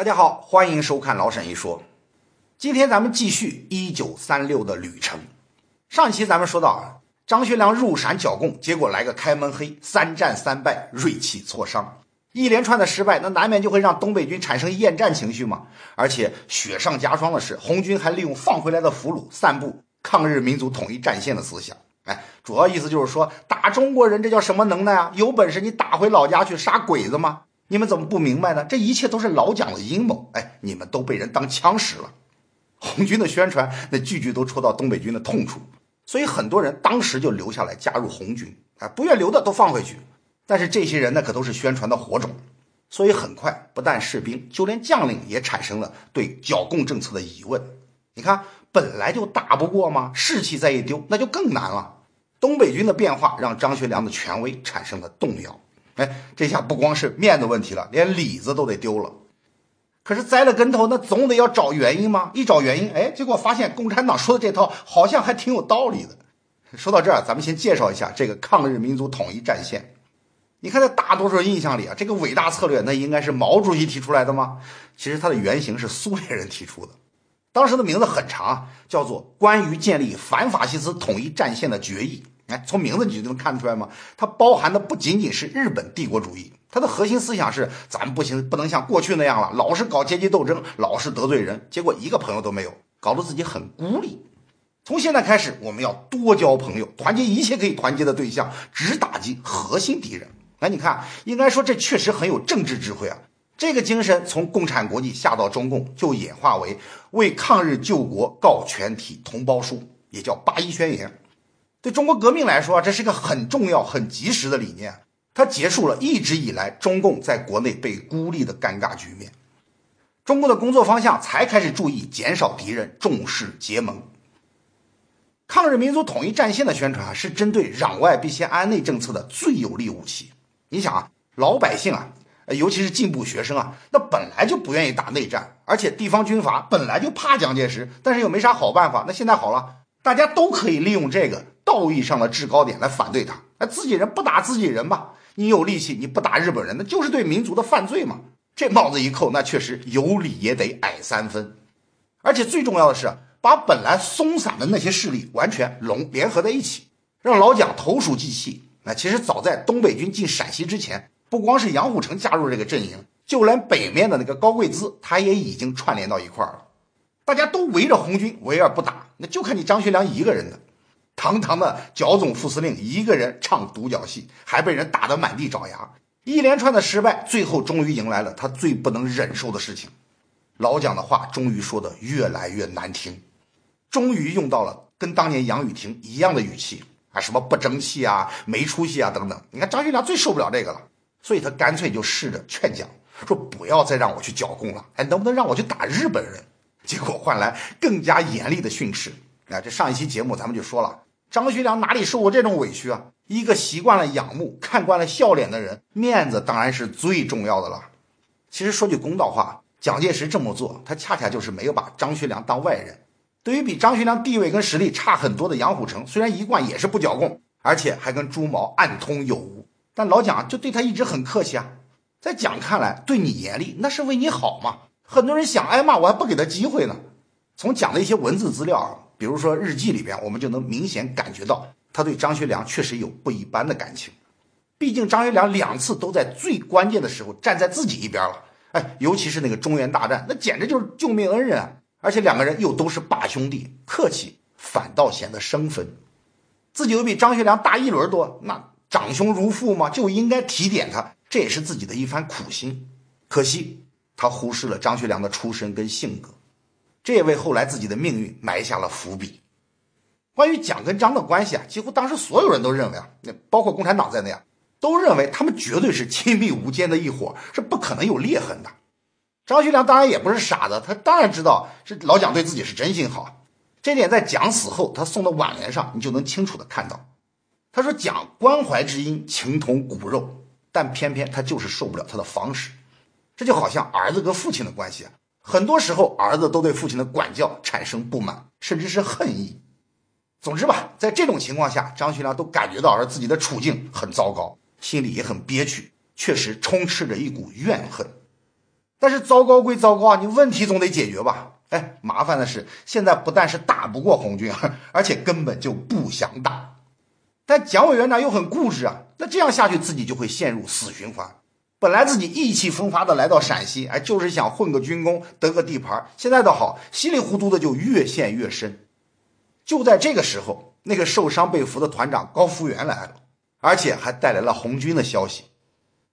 大家好，欢迎收看老沈一说。今天咱们继续一九三六的旅程。上期咱们说到啊，张学良入陕剿共，结果来个开门黑，三战三败，锐气挫伤，一连串的失败，那难免就会让东北军产生厌战情绪嘛。而且雪上加霜的是，红军还利用放回来的俘虏，散布抗日民族统一战线的思想。哎，主要意思就是说，打中国人这叫什么能耐啊？有本事你打回老家去杀鬼子吗？你们怎么不明白呢？这一切都是老蒋的阴谋。哎，你们都被人当枪使了。红军的宣传，那句句都戳到东北军的痛处，所以很多人当时就留下来加入红军。哎，不愿留的都放回去。但是这些人那可都是宣传的火种，所以很快，不但士兵，就连将领也产生了对剿共政策的疑问。你看，本来就打不过嘛？士气再一丢，那就更难了。东北军的变化让张学良的权威产生了动摇。哎，这下不光是面子问题了，连里子都得丢了。可是栽了跟头，那总得要找原因吗？一找原因，哎，结果发现共产党说的这套好像还挺有道理的。说到这儿，咱们先介绍一下这个抗日民族统一战线。你看，在大多数印象里啊，这个伟大策略那应该是毛主席提出来的吗？其实它的原型是苏联人提出的，当时的名字很长，叫做《关于建立反法西斯统一战线的决议》。哎，从名字你就能看出来吗？它包含的不仅仅是日本帝国主义，它的核心思想是咱们不行，不能像过去那样了，老是搞阶级斗争，老是得罪人，结果一个朋友都没有，搞得自己很孤立。从现在开始，我们要多交朋友，团结一切可以团结的对象，只打击核心敌人。哎，你看，应该说这确实很有政治智慧啊。这个精神从共产国际下到中共，就演化为为抗日救国告全体同胞书，也叫八一宣言。对中国革命来说，这是一个很重要、很及时的理念。它结束了一直以来中共在国内被孤立的尴尬局面。中共的工作方向才开始注意减少敌人，重视结盟。抗日民族统一战线的宣传啊，是针对攘外必先安内政策的最有力武器。你想啊，老百姓啊，尤其是进步学生啊，那本来就不愿意打内战，而且地方军阀本来就怕蒋介石，但是又没啥好办法。那现在好了，大家都可以利用这个。道义上的制高点来反对他，那自己人不打自己人嘛？你有力气，你不打日本人，那就是对民族的犯罪嘛？这帽子一扣，那确实有理也得矮三分。而且最重要的是，把本来松散的那些势力完全拢联合在一起，让老蒋投鼠忌器。那其实早在东北军进陕西之前，不光是杨虎城加入这个阵营，就连北面的那个高贵滋，他也已经串联到一块儿了。大家都围着红军围而不打，那就看你张学良一个人的。堂堂的剿总副司令一个人唱独角戏，还被人打得满地找牙，一连串的失败，最后终于迎来了他最不能忍受的事情。老蒋的话终于说的越来越难听，终于用到了跟当年杨雨婷一样的语气啊，什么不争气啊、没出息啊等等。你看张学良最受不了这个了，所以他干脆就试着劝蒋说：“不要再让我去剿共了，哎，能不能让我去打日本人？”结果换来更加严厉的训斥。啊，这上一期节目咱们就说了。张学良哪里受过这种委屈啊？一个习惯了仰慕、看惯了笑脸的人，面子当然是最重要的了。其实说句公道话，蒋介石这么做，他恰恰就是没有把张学良当外人。对于比张学良地位跟实力差很多的杨虎城，虽然一贯也是不剿共，而且还跟朱毛暗通有无，但老蒋就对他一直很客气啊。在蒋看来，对你严厉那是为你好嘛。很多人想挨骂，我还不给他机会呢。从蒋的一些文字资料啊。比如说日记里边，我们就能明显感觉到他对张学良确实有不一般的感情。毕竟张学良两次都在最关键的时候站在自己一边了，哎，尤其是那个中原大战，那简直就是救命恩人啊！而且两个人又都是把兄弟，客气反倒显得生分。自己又比张学良大一轮多，那长兄如父嘛，就应该提点他，这也是自己的一番苦心。可惜他忽视了张学良的出身跟性格。这也为后来自己的命运埋下了伏笔。关于蒋跟张的关系啊，几乎当时所有人都认为啊，那包括共产党在内啊，都认为他们绝对是亲密无间的一伙，是不可能有裂痕的。张学良当然也不是傻子，他当然知道是老蒋对自己是真心好。这点在蒋死后他送的挽联上，你就能清楚的看到。他说：“蒋关怀之音，情同骨肉，但偏偏他就是受不了他的方式。”这就好像儿子跟父亲的关系啊。很多时候，儿子都对父亲的管教产生不满，甚至是恨意。总之吧，在这种情况下，张学良都感觉到儿自己的处境很糟糕，心里也很憋屈，确实充斥着一股怨恨。但是糟糕归糟糕啊，你问题总得解决吧？哎，麻烦的是，现在不但是打不过红军，而且根本就不想打。但蒋委员长又很固执啊，那这样下去自己就会陷入死循环。本来自己意气风发的来到陕西，哎，就是想混个军功，得个地盘。现在倒好，稀里糊涂的就越陷越深。就在这个时候，那个受伤被俘的团长高福元来了，而且还带来了红军的消息。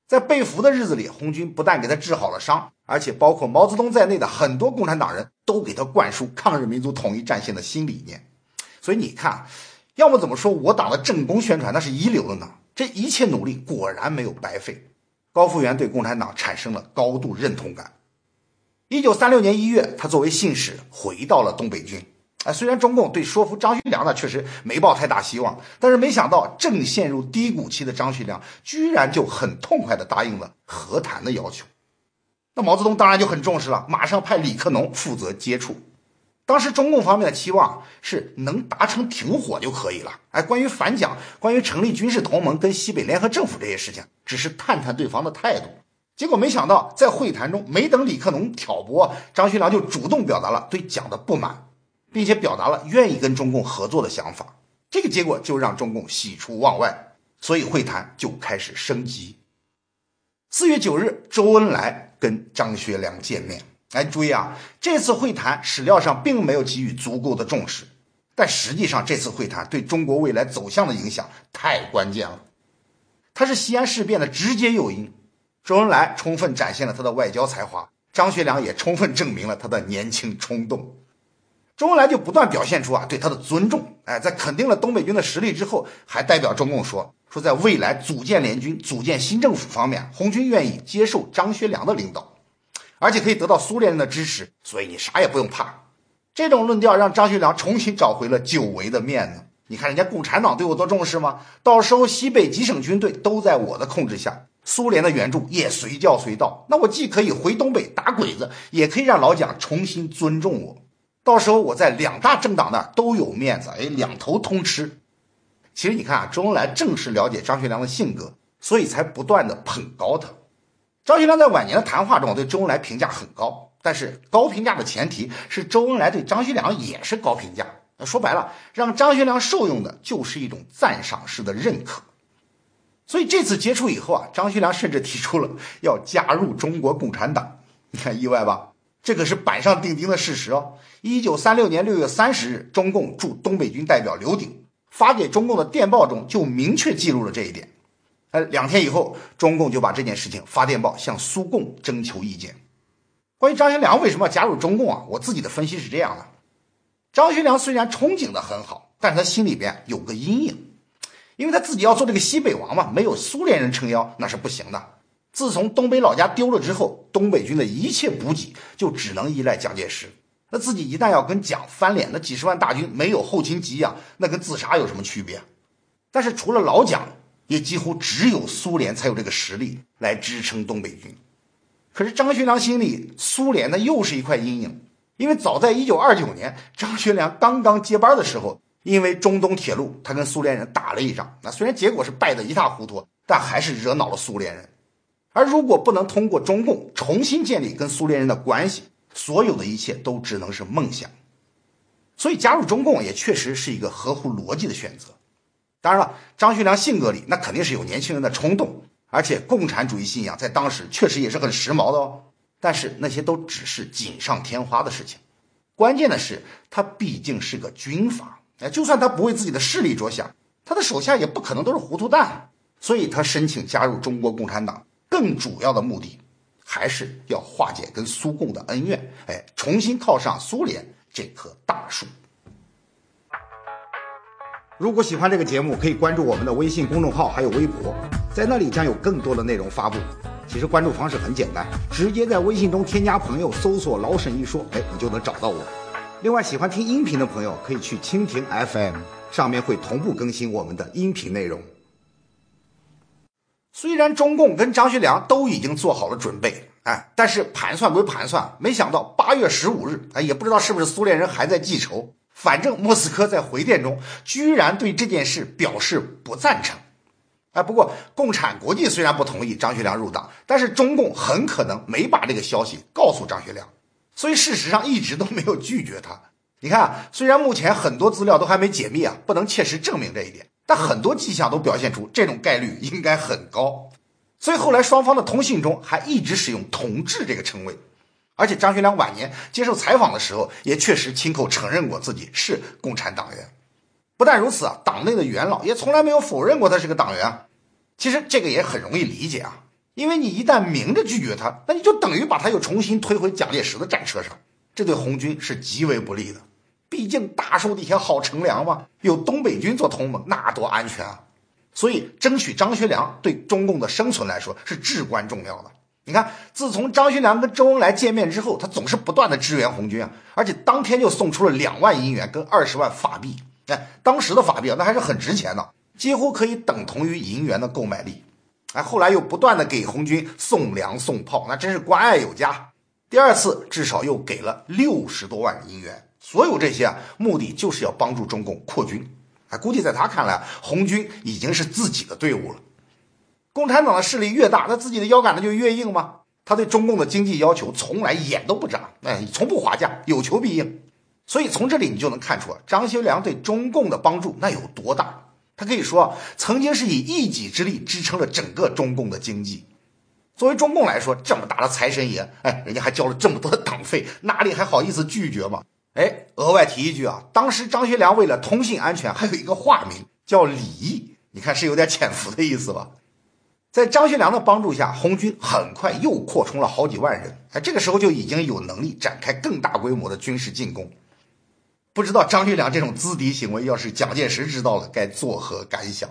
在被俘的日子里，红军不但给他治好了伤，而且包括毛泽东在内的很多共产党人都给他灌输抗日民族统一战线的新理念。所以你看，要么怎么说我党的政工宣传那是一流的呢？这一切努力果然没有白费。高福元对共产党产生了高度认同感。一九三六年一月，他作为信使回到了东北军。哎，虽然中共对说服张学良呢确实没抱太大希望，但是没想到正陷入低谷期的张学良居然就很痛快地答应了和谈的要求。那毛泽东当然就很重视了，马上派李克农负责接触。当时中共方面的期望是能达成停火就可以了。哎，关于反蒋、关于成立军事同盟、跟西北联合政府这些事情，只是探探对方的态度。结果没想到，在会谈中，没等李克农挑拨，张学良就主动表达了对蒋的不满，并且表达了愿意跟中共合作的想法。这个结果就让中共喜出望外，所以会谈就开始升级。四月九日，周恩来跟张学良见面。哎，注意啊！这次会谈史料上并没有给予足够的重视，但实际上这次会谈对中国未来走向的影响太关键了。它是西安事变的直接诱因。周恩来充分展现了他的外交才华，张学良也充分证明了他的年轻冲动。周恩来就不断表现出啊对他的尊重。哎，在肯定了东北军的实力之后，还代表中共说说在未来组建联军、组建新政府方面，红军愿意接受张学良的领导。而且可以得到苏联人的支持，所以你啥也不用怕。这种论调让张学良重新找回了久违的面子。你看人家共产党对我多重视吗？到时候西北几省军队都在我的控制下，苏联的援助也随叫随到。那我既可以回东北打鬼子，也可以让老蒋重新尊重我。到时候我在两大政党那儿都有面子，哎，两头通吃。其实你看啊，周恩来正是了解张学良的性格，所以才不断的捧高他。张学良在晚年的谈话中对周恩来评价很高，但是高评价的前提是周恩来对张学良也是高评价。说白了，让张学良受用的就是一种赞赏式的认可。所以这次接触以后啊，张学良甚至提出了要加入中国共产党。你看意外吧？这可是板上钉钉的事实哦。一九三六年六月三十日，中共驻东北军代表刘鼎发给中共的电报中就明确记录了这一点。两天以后，中共就把这件事情发电报向苏共征求意见。关于张学良为什么要加入中共啊？我自己的分析是这样的：张学良虽然憧憬的很好，但是他心里边有个阴影，因为他自己要做这个西北王嘛，没有苏联人撑腰那是不行的。自从东北老家丢了之后，东北军的一切补给就只能依赖蒋介石。那自己一旦要跟蒋翻脸，那几十万大军没有后勤给养，那跟自杀有什么区别？但是除了老蒋。也几乎只有苏联才有这个实力来支撑东北军。可是张学良心里，苏联呢又是一块阴影，因为早在一九二九年，张学良刚刚接班的时候，因为中东铁路，他跟苏联人打了一仗。那虽然结果是败得一塌糊涂，但还是惹恼了苏联人。而如果不能通过中共重新建立跟苏联人的关系，所有的一切都只能是梦想。所以加入中共也确实是一个合乎逻辑的选择。当然了，张学良性格里那肯定是有年轻人的冲动，而且共产主义信仰在当时确实也是很时髦的哦。但是那些都只是锦上添花的事情，关键的是他毕竟是个军阀，哎，就算他不为自己的势力着想，他的手下也不可能都是糊涂蛋。所以他申请加入中国共产党，更主要的目的还是要化解跟苏共的恩怨，哎，重新靠上苏联这棵大树。如果喜欢这个节目，可以关注我们的微信公众号，还有微博，在那里将有更多的内容发布。其实关注方式很简单，直接在微信中添加朋友，搜索“老沈一说”，哎，你就能找到我。另外，喜欢听音频的朋友可以去蜻蜓 FM，上面会同步更新我们的音频内容。虽然中共跟张学良都已经做好了准备，哎，但是盘算归盘算，没想到八月十五日，哎，也不知道是不是苏联人还在记仇。反正莫斯科在回电中居然对这件事表示不赞成，哎，不过共产国际虽然不同意张学良入党，但是中共很可能没把这个消息告诉张学良，所以事实上一直都没有拒绝他。你看，虽然目前很多资料都还没解密啊，不能切实证明这一点，但很多迹象都表现出这种概率应该很高。所以后来双方的通信中还一直使用“同志”这个称谓，而且张学良晚年接受采访的时候也确实亲口承认过自己是共产党员。不但如此啊，党内的元老也从来没有否认过他是个党员。其实这个也很容易理解啊，因为你一旦明着拒绝他，那你就等于把他又重新推回蒋介石的战车上，这对红军是极为不利的。毕竟大树底下好乘凉嘛，有东北军做同盟，那多安全啊！所以争取张学良对中共的生存来说是至关重要的。你看，自从张学良跟周恩来见面之后，他总是不断的支援红军啊，而且当天就送出了两万银元跟二十万法币。哎，当时的法币啊，那还是很值钱的，几乎可以等同于银元的购买力。哎，后来又不断的给红军送粮送炮，那真是关爱有加。第二次至少又给了六十多万银元。所有这些啊，目的就是要帮助中共扩军。哎，估计在他看来，红军已经是自己的队伍了。共产党的势力越大，那自己的腰杆子就越硬吗？他对中共的经济要求从来眼都不眨，哎，从不划价，有求必应。所以从这里你就能看出，张学良对中共的帮助那有多大。他可以说，曾经是以一己之力支撑了整个中共的经济。作为中共来说，这么大的财神爷，哎，人家还交了这么多的党费，哪里还好意思拒绝嘛？哎，额外提一句啊，当时张学良为了通信安全，还有一个化名叫李毅，你看是有点潜伏的意思吧？在张学良的帮助下，红军很快又扩充了好几万人，哎，这个时候就已经有能力展开更大规模的军事进攻。不知道张学良这种资敌行为，要是蒋介石知道了，该作何感想？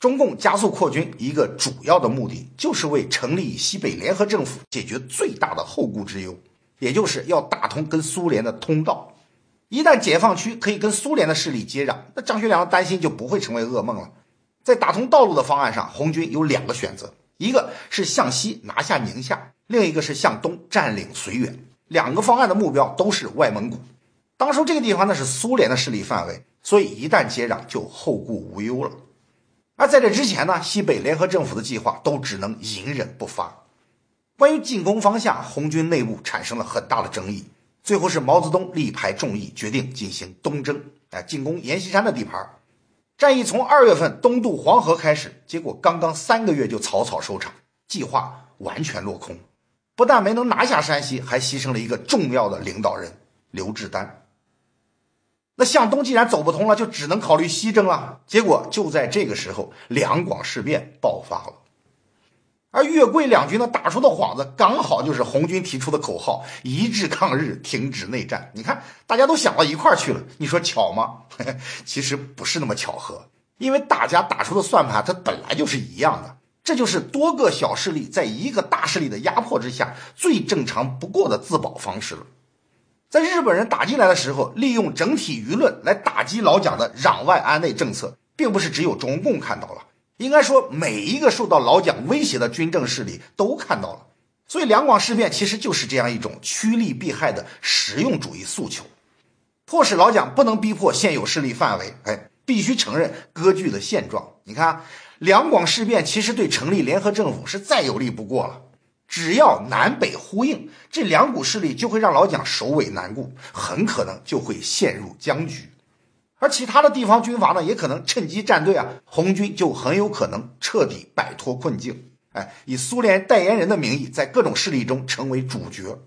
中共加速扩军，一个主要的目的就是为成立西北联合政府解决最大的后顾之忧。也就是要打通跟苏联的通道，一旦解放区可以跟苏联的势力接壤，那张学良的担心就不会成为噩梦了。在打通道路的方案上，红军有两个选择，一个是向西拿下宁夏，另一个是向东占领绥远。两个方案的目标都是外蒙古。当初这个地方呢是苏联的势力范围，所以一旦接壤就后顾无忧了。而在这之前呢，西北联合政府的计划都只能隐忍不发。关于进攻方向，红军内部产生了很大的争议。最后是毛泽东力排众议，决定进行东征，哎，进攻阎锡山的地盘。战役从二月份东渡黄河开始，结果刚刚三个月就草草收场，计划完全落空。不但没能拿下山西，还牺牲了一个重要的领导人刘志丹。那向东既然走不通了，就只能考虑西征了。结果就在这个时候，两广事变爆发了。而粤桂两军呢打出的幌子，刚好就是红军提出的口号：一致抗日，停止内战。你看，大家都想到一块儿去了。你说巧吗？其实不是那么巧合，因为大家打出的算盘，它本来就是一样的。这就是多个小势力在一个大势力的压迫之下，最正常不过的自保方式了。在日本人打进来的时候，利用整体舆论来打击老蒋的攘外安内政策，并不是只有中共看到了。应该说，每一个受到老蒋威胁的军政势力都看到了，所以两广事变其实就是这样一种趋利避害的实用主义诉求，迫使老蒋不能逼迫现有势力范围，哎，必须承认割据的现状。你看，两广事变其实对成立联合政府是再有利不过了，只要南北呼应，这两股势力就会让老蒋首尾难顾，很可能就会陷入僵局。而其他的地方军阀呢，也可能趁机站队啊，红军就很有可能彻底摆脱困境。哎，以苏联代言人的名义，在各种势力中成为主角。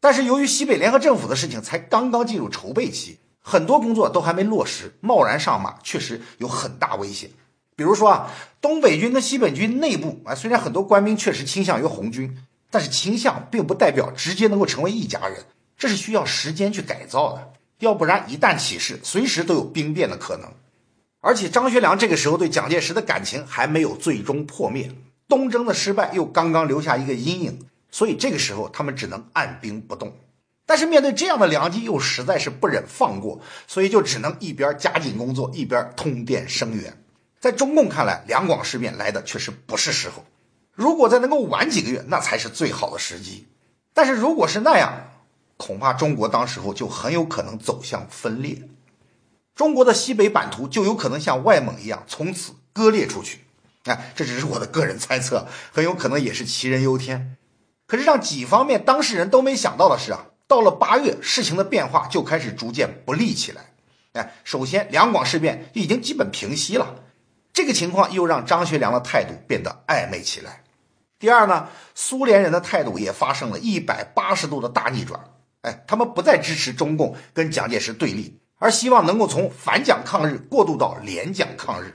但是由于西北联合政府的事情才刚刚进入筹备期，很多工作都还没落实，贸然上马确实有很大危险。比如说啊，东北军跟西北军内部啊，虽然很多官兵确实倾向于红军，但是倾向并不代表直接能够成为一家人，这是需要时间去改造的。要不然，一旦起事，随时都有兵变的可能。而且张学良这个时候对蒋介石的感情还没有最终破灭，东征的失败又刚刚留下一个阴影，所以这个时候他们只能按兵不动。但是面对这样的良机，又实在是不忍放过，所以就只能一边加紧工作，一边通电声援。在中共看来，两广事变来的确实不是时候，如果再能够晚几个月，那才是最好的时机。但是如果是那样，恐怕中国当时候就很有可能走向分裂，中国的西北版图就有可能像外蒙一样，从此割裂出去。哎，这只是我的个人猜测，很有可能也是杞人忧天。可是让几方面当事人都没想到的是啊，到了八月，事情的变化就开始逐渐不利起来。哎，首先两广事变已经基本平息了，这个情况又让张学良的态度变得暧昧起来。第二呢，苏联人的态度也发生了一百八十度的大逆转。哎，他们不再支持中共跟蒋介石对立，而希望能够从反蒋抗日过渡到联蒋抗日。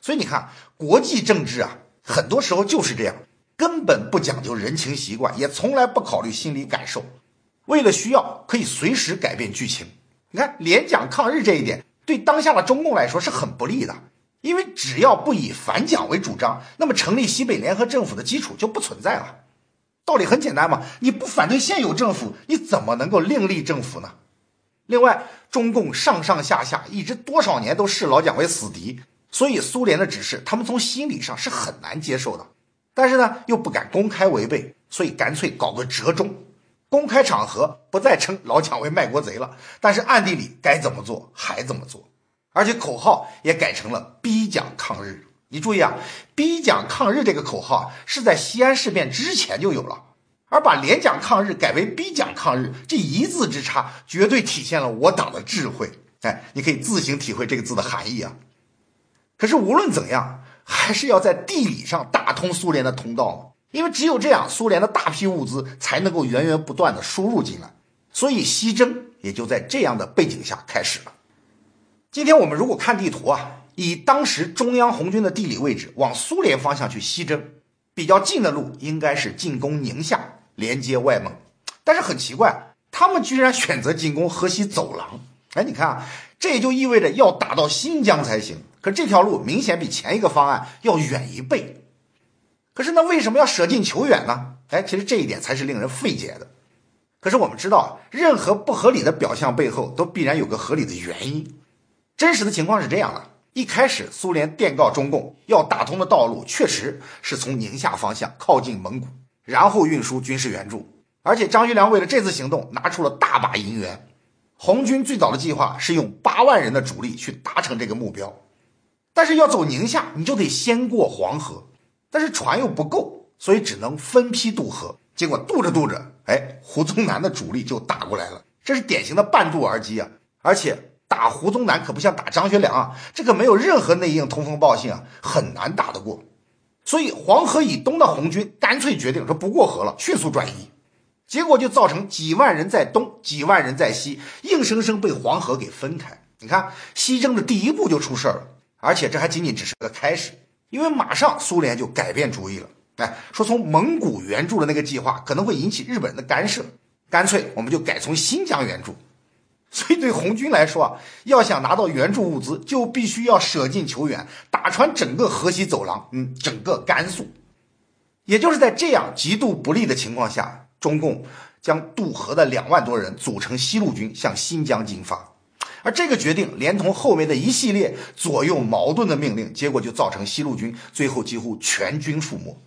所以你看，国际政治啊，很多时候就是这样，根本不讲究人情习惯，也从来不考虑心理感受，为了需要可以随时改变剧情。你看，联蒋抗日这一点对当下的中共来说是很不利的，因为只要不以反蒋为主张，那么成立西北联合政府的基础就不存在了。道理很简单嘛，你不反对现有政府，你怎么能够另立政府呢？另外，中共上上下下一直多少年都视老蒋为死敌。所以苏联的指示，他们从心理上是很难接受的，但是呢，又不敢公开违背，所以干脆搞个折中，公开场合不再称老蒋为卖国贼了，但是暗地里该怎么做还怎么做，而且口号也改成了逼蒋抗日。你注意啊，逼蒋抗日这个口号是在西安事变之前就有了，而把联蒋抗日改为逼蒋抗日，这一字之差，绝对体现了我党的智慧。哎，你可以自行体会这个字的含义啊。可是无论怎样，还是要在地理上打通苏联的通道，因为只有这样，苏联的大批物资才能够源源不断的输入进来。所以西征也就在这样的背景下开始了。今天我们如果看地图啊，以当时中央红军的地理位置往苏联方向去西征，比较近的路应该是进攻宁夏，连接外蒙。但是很奇怪，他们居然选择进攻河西走廊。哎，你看啊，这也就意味着要打到新疆才行。可这条路明显比前一个方案要远一倍，可是那为什么要舍近求远呢？哎，其实这一点才是令人费解的。可是我们知道，任何不合理的表象背后都必然有个合理的原因。真实的情况是这样的：一开始苏联电告中共要打通的道路确实是从宁夏方向靠近蒙古，然后运输军事援助。而且张学良为了这次行动拿出了大把银元。红军最早的计划是用八万人的主力去达成这个目标。但是要走宁夏，你就得先过黄河，但是船又不够，所以只能分批渡河。结果渡着渡着，哎，胡宗南的主力就打过来了，这是典型的半渡而击啊！而且打胡宗南可不像打张学良啊，这个没有任何内应通风报信啊，很难打得过。所以黄河以东的红军干脆决定说不过河了，迅速转移。结果就造成几万人在东，几万人在西，硬生生被黄河给分开。你看西征的第一步就出事儿了。而且这还仅仅只是个开始，因为马上苏联就改变主意了，哎，说从蒙古援助的那个计划可能会引起日本人的干涉，干脆我们就改从新疆援助。所以对红军来说啊，要想拿到援助物资，就必须要舍近求远，打穿整个河西走廊，嗯，整个甘肃。也就是在这样极度不利的情况下，中共将渡河的两万多人组成西路军向新疆进发。而这个决定，连同后面的一系列左右矛盾的命令，结果就造成西路军最后几乎全军覆没，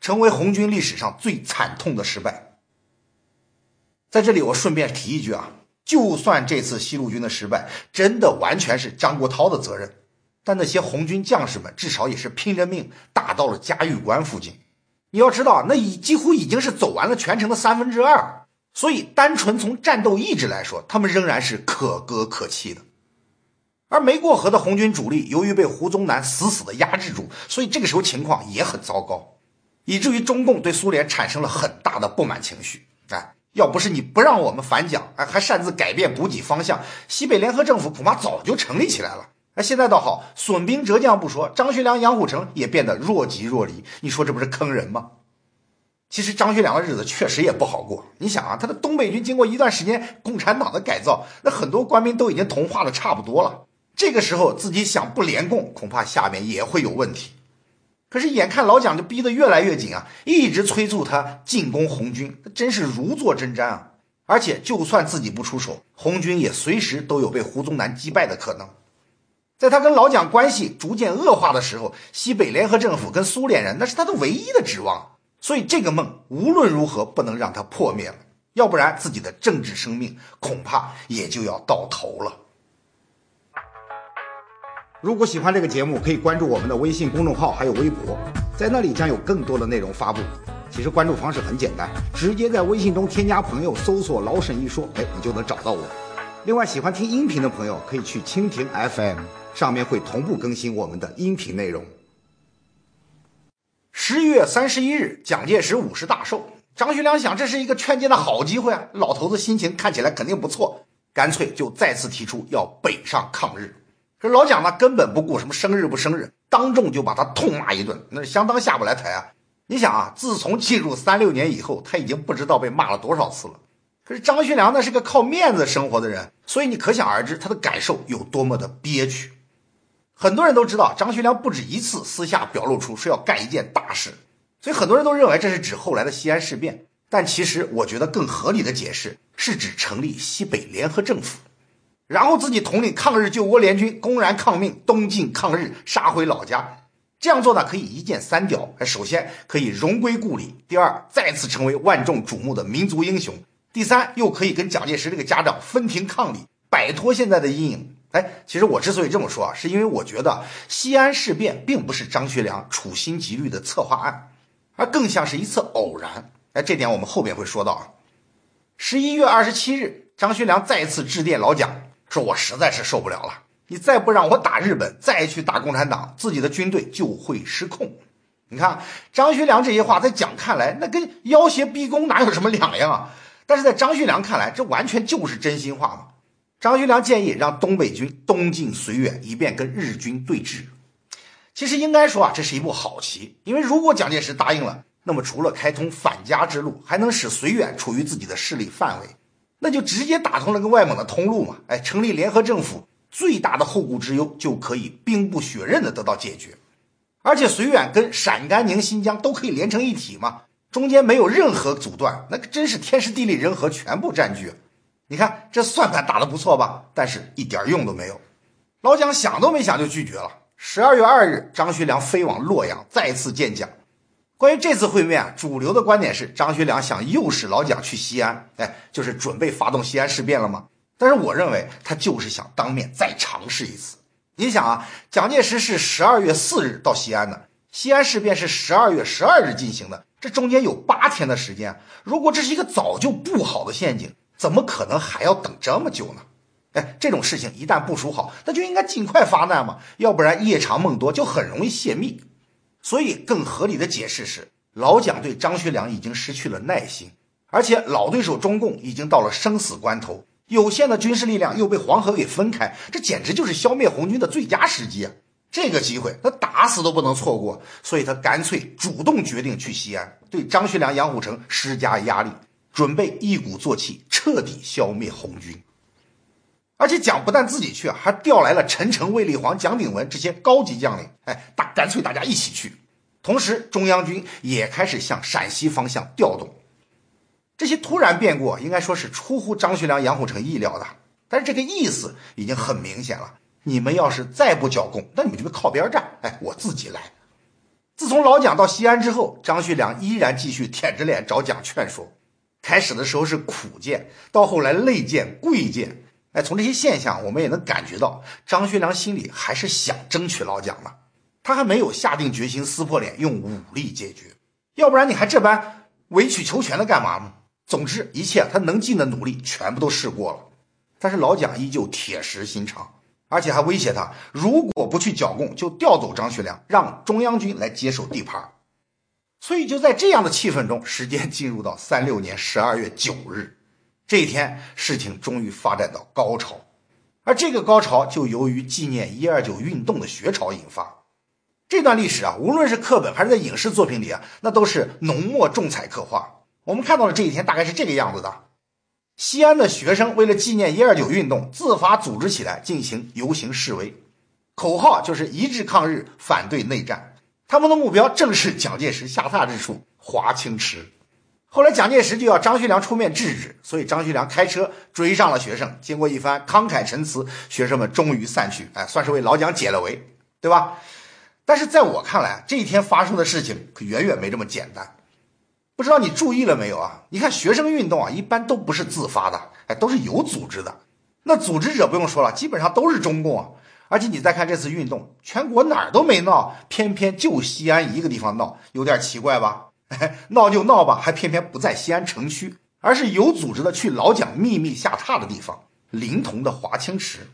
成为红军历史上最惨痛的失败。在这里，我顺便提一句啊，就算这次西路军的失败真的完全是张国焘的责任，但那些红军将士们至少也是拼着命打到了嘉峪关附近。你要知道，那已几乎已经是走完了全程的三分之二。所以，单纯从战斗意志来说，他们仍然是可歌可泣的。而没过河的红军主力，由于被胡宗南死死的压制住，所以这个时候情况也很糟糕，以至于中共对苏联产生了很大的不满情绪。哎，要不是你不让我们反蒋，哎，还擅自改变补给方向，西北联合政府恐怕早就成立起来了。哎，现在倒好，损兵折将不说，张学良、杨虎城也变得若即若离。你说这不是坑人吗？其实张学良的日子确实也不好过。你想啊，他的东北军经过一段时间共产党的改造，那很多官兵都已经同化的差不多了。这个时候自己想不联共，恐怕下面也会有问题。可是眼看老蒋就逼得越来越紧啊，一直催促他进攻红军，他真是如坐针毡啊！而且就算自己不出手，红军也随时都有被胡宗南击败的可能。在他跟老蒋关系逐渐恶化的时候，西北联合政府跟苏联人那是他的唯一的指望。所以这个梦无论如何不能让它破灭了，要不然自己的政治生命恐怕也就要到头了。如果喜欢这个节目，可以关注我们的微信公众号还有微博，在那里将有更多的内容发布。其实关注方式很简单，直接在微信中添加朋友，搜索“老沈一说”，哎，你就能找到我。另外，喜欢听音频的朋友可以去蜻蜓 FM，上面会同步更新我们的音频内容。十一月三十一日，蒋介石五十大寿。张学良想，这是一个劝谏的好机会啊！老头子心情看起来肯定不错，干脆就再次提出要北上抗日。可是老蒋呢，根本不顾什么生日不生日，当众就把他痛骂一顿，那是相当下不来台啊！你想啊，自从进入三六年以后，他已经不知道被骂了多少次了。可是张学良那是个靠面子生活的人，所以你可想而知他的感受有多么的憋屈。很多人都知道，张学良不止一次私下表露出是要干一件大事，所以很多人都认为这是指后来的西安事变。但其实，我觉得更合理的解释是指成立西北联合政府，然后自己统领抗日救国联军，公然抗命，东进抗日，杀回老家。这样做呢，可以一箭三雕：首先可以荣归故里；第二，再次成为万众瞩目的民族英雄；第三，又可以跟蒋介石这个家长分庭抗礼，摆脱现在的阴影。哎，其实我之所以这么说啊，是因为我觉得西安事变并不是张学良处心积虑的策划案，而更像是一次偶然。哎，这点我们后边会说到啊。十一月二十七日，张学良再次致电老蒋，说我实在是受不了了，你再不让我打日本，再去打共产党，自己的军队就会失控。你看张学良这些话，在蒋看来，那跟要挟逼宫哪有什么两样啊？但是在张学良看来，这完全就是真心话嘛。张学良建议让东北军东进绥远，以便跟日军对峙。其实应该说啊，这是一步好棋，因为如果蒋介石答应了，那么除了开通反家之路，还能使绥远处于自己的势力范围，那就直接打通了跟外蒙的通路嘛。哎，成立联合政府，最大的后顾之忧就可以兵不血刃的得到解决。而且绥远跟陕甘宁新疆都可以连成一体嘛，中间没有任何阻断，那真是天时地利人和全部占据。你看这算盘打得不错吧？但是一点用都没有。老蒋想都没想就拒绝了。十二月二日，张学良飞往洛阳，再次见蒋。关于这次会面啊，主流的观点是张学良想诱使老蒋去西安，哎，就是准备发动西安事变了吗？但是我认为他就是想当面再尝试一次。你想啊，蒋介石是十二月四日到西安的，西安事变是十二月十二日进行的，这中间有八天的时间。如果这是一个早就布好的陷阱。怎么可能还要等这么久呢？哎，这种事情一旦部署好，那就应该尽快发难嘛，要不然夜长梦多就很容易泄密。所以，更合理的解释是，老蒋对张学良已经失去了耐心，而且老对手中共已经到了生死关头，有限的军事力量又被黄河给分开，这简直就是消灭红军的最佳时机啊！这个机会他打死都不能错过，所以他干脆主动决定去西安，对张学良、杨虎城施加压力。准备一鼓作气彻底消灭红军，而且蒋不但自己去啊，还调来了陈诚、卫立煌、蒋鼎文这些高级将领。哎，大干脆大家一起去。同时，中央军也开始向陕西方向调动。这些突然变故应该说是出乎张学良、杨虎城意料的，但是这个意思已经很明显了：你们要是再不剿共，那你们就靠边站。哎，我自己来。自从老蒋到西安之后，张学良依然继续舔着脸找蒋劝说。开始的时候是苦谏，到后来累谏、贵谏，哎，从这些现象我们也能感觉到，张学良心里还是想争取老蒋的，他还没有下定决心撕破脸用武力解决，要不然你还这般委曲求全的干嘛呢？总之，一切他能尽的努力全部都试过了，但是老蒋依旧铁石心肠，而且还威胁他，如果不去剿共，就调走张学良，让中央军来接手地盘。所以就在这样的气氛中，时间进入到三六年十二月九日，这一天事情终于发展到高潮，而这个高潮就由于纪念一二九运动的学潮引发。这段历史啊，无论是课本还是在影视作品里啊，那都是浓墨重彩刻画。我们看到的这一天大概是这个样子的：西安的学生为了纪念一二九运动，自发组织起来进行游行示威，口号就是一致抗日，反对内战。他们的目标正是蒋介石下榻之处华清池。后来蒋介石就要张学良出面制止，所以张学良开车追上了学生。经过一番慷慨陈词，学生们终于散去，哎，算是为老蒋解了围，对吧？但是在我看来，这一天发生的事情可远远没这么简单。不知道你注意了没有啊？你看学生运动啊，一般都不是自发的，哎，都是有组织的。那组织者不用说了，基本上都是中共啊。而且你再看这次运动，全国哪儿都没闹，偏偏就西安一个地方闹，有点奇怪吧？闹就闹吧，还偏偏不在西安城区，而是有组织的去老蒋秘密下榻的地方——临潼的华清池。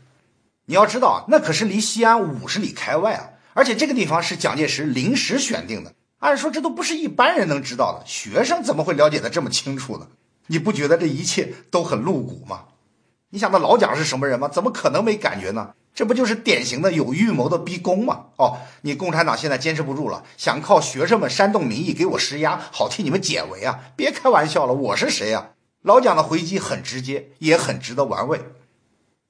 你要知道啊，那可是离西安五十里开外啊，而且这个地方是蒋介石临时选定的。按说这都不是一般人能知道的，学生怎么会了解的这么清楚呢？你不觉得这一切都很露骨吗？你想，那老蒋是什么人吗？怎么可能没感觉呢？这不就是典型的有预谋的逼宫吗？哦，你共产党现在坚持不住了，想靠学生们煽动民意给我施压，好替你们解围啊！别开玩笑了，我是谁啊？老蒋的回击很直接，也很值得玩味。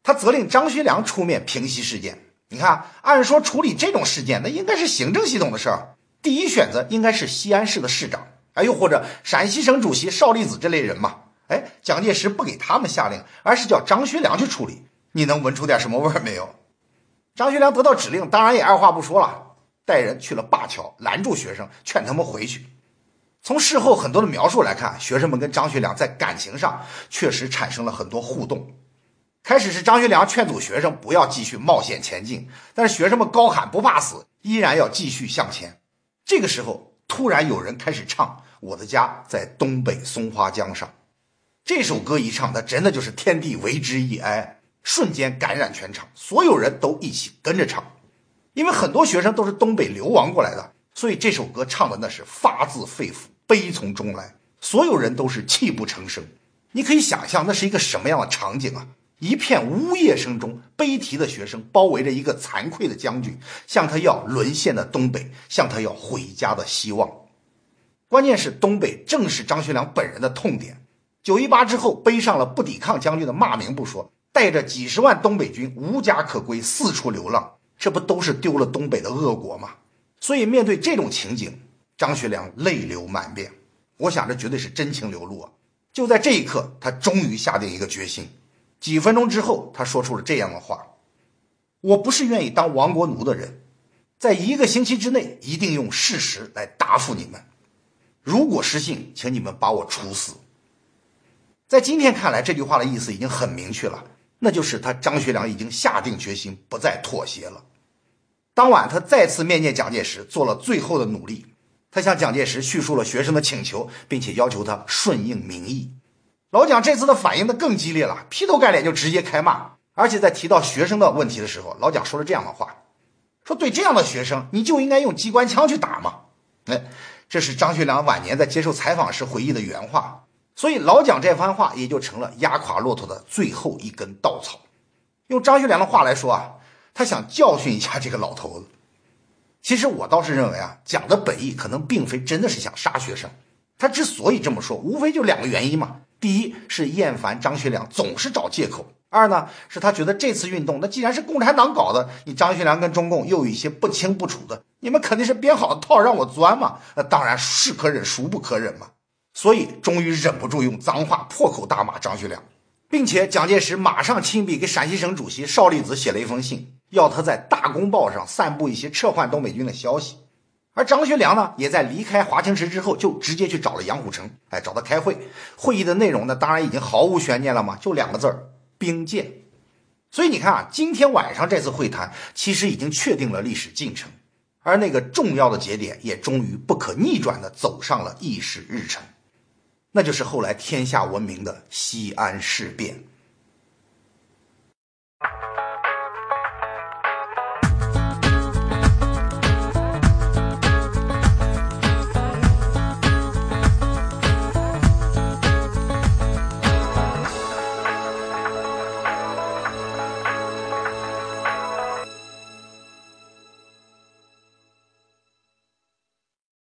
他责令张学良出面平息事件。你看，按说处理这种事件，那应该是行政系统的事儿，第一选择应该是西安市的市长，哎，又或者陕西省主席邵力子这类人嘛。哎，蒋介石不给他们下令，而是叫张学良去处理。你能闻出点什么味儿没有？张学良得到指令，当然也二话不说了，带人去了灞桥，拦住学生，劝他们回去。从事后很多的描述来看，学生们跟张学良在感情上确实产生了很多互动。开始是张学良劝阻学生不要继续冒险前进，但是学生们高喊不怕死，依然要继续向前。这个时候，突然有人开始唱《我的家在东北松花江上》，这首歌一唱，那真的就是天地为之一哀，瞬间感染全场，所有人都一起跟着唱。因为很多学生都是东北流亡过来的，所以这首歌唱的那是发自肺腑，悲从中来，所有人都是泣不成声。你可以想象那是一个什么样的场景啊！一片呜咽声中，悲啼的学生包围着一个惭愧的将军，向他要沦陷的东北，向他要回家的希望。关键是东北正是张学良本人的痛点。九一八之后，背上了不抵抗将军的骂名不说，带着几十万东北军无家可归，四处流浪，这不都是丢了东北的恶果吗？所以面对这种情景，张学良泪流满面。我想这绝对是真情流露啊！就在这一刻，他终于下定一个决心。几分钟之后，他说出了这样的话：“我不是愿意当亡国奴的人，在一个星期之内，一定用事实来答复你们。如果失信，请你们把我处死。”在今天看来，这句话的意思已经很明确了，那就是他张学良已经下定决心不再妥协了。当晚，他再次面见蒋介石，做了最后的努力。他向蒋介石叙述了学生的请求，并且要求他顺应民意。老蒋这次的反应的更激烈了，劈头盖脸就直接开骂，而且在提到学生的问题的时候，老蒋说了这样的话：“说对这样的学生，你就应该用机关枪去打嘛。”哎，这是张学良晚年在接受采访时回忆的原话。所以老蒋这番话也就成了压垮骆驼的最后一根稻草。用张学良的话来说啊，他想教训一下这个老头子。其实我倒是认为啊，蒋的本意可能并非真的是想杀学生，他之所以这么说，无非就两个原因嘛。第一是厌烦张学良总是找借口，二呢是他觉得这次运动那既然是共产党搞的，你张学良跟中共又有一些不清不楚的，你们肯定是编好的套让我钻嘛，那当然是可忍孰不可忍嘛，所以终于忍不住用脏话破口大骂张学良，并且蒋介石马上亲笔给陕西省主席邵力子写了一封信，要他在《大公报》上散布一些撤换东北军的消息。而张学良呢，也在离开华清池之后，就直接去找了杨虎城，哎，找他开会。会议的内容呢，当然已经毫无悬念了嘛，就两个字儿：兵谏。所以你看啊，今天晚上这次会谈，其实已经确定了历史进程，而那个重要的节点，也终于不可逆转的走上了议事日程，那就是后来天下闻名的西安事变。